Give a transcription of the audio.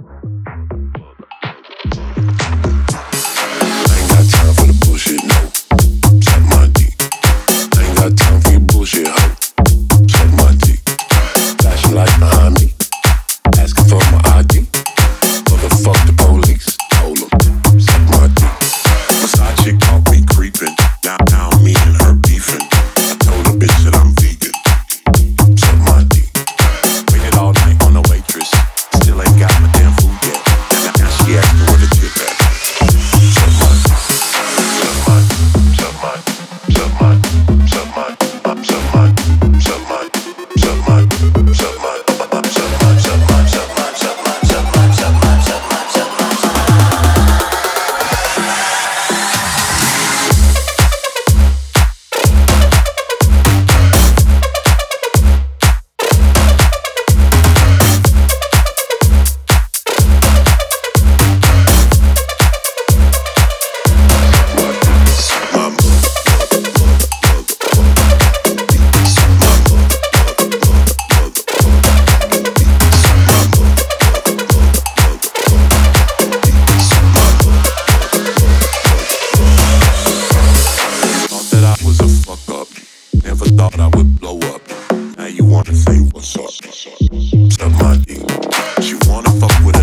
you thought I would blow up. Now you wanna say what's up. Stop my dick. She wanna fuck with